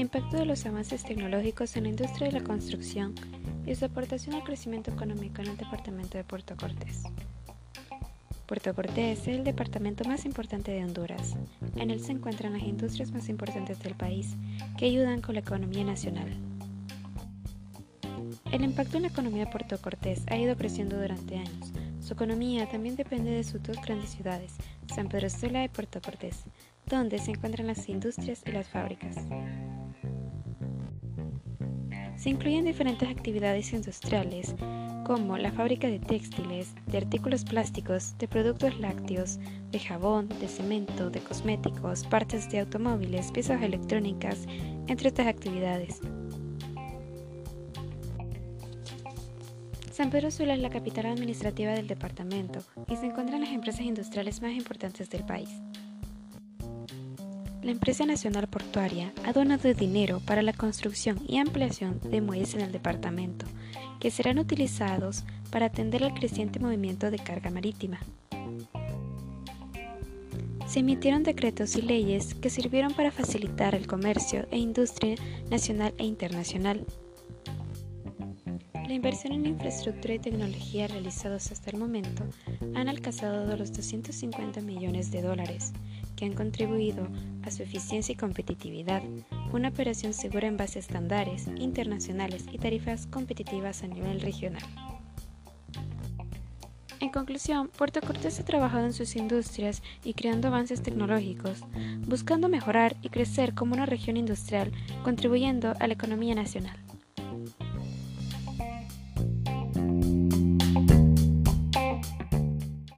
impacto de los avances tecnológicos en la industria de la construcción y su aportación al crecimiento económico en el departamento de Puerto Cortés. Puerto Cortés es el departamento más importante de Honduras. En él se encuentran las industrias más importantes del país que ayudan con la economía nacional. El impacto en la economía de Puerto Cortés ha ido creciendo durante años. Su economía también depende de sus dos grandes ciudades, San Pedro Sula y Puerto Cortés, donde se encuentran las industrias y las fábricas. Se incluyen diferentes actividades industriales, como la fábrica de textiles, de artículos plásticos, de productos lácteos, de jabón, de cemento, de cosméticos, partes de automóviles, piezas electrónicas, entre otras actividades. San Pedro Sula es la capital administrativa del departamento y se encuentran las empresas industriales más importantes del país. La empresa nacional portuaria ha donado dinero para la construcción y ampliación de muelles en el departamento, que serán utilizados para atender al creciente movimiento de carga marítima. Se emitieron decretos y leyes que sirvieron para facilitar el comercio e industria nacional e internacional. La inversión en infraestructura y tecnología realizados hasta el momento han alcanzado los 250 millones de dólares, que han contribuido a su eficiencia y competitividad, una operación segura en base a estándares internacionales y tarifas competitivas a nivel regional. En conclusión, Puerto Cortés ha trabajado en sus industrias y creando avances tecnológicos, buscando mejorar y crecer como una región industrial, contribuyendo a la economía nacional.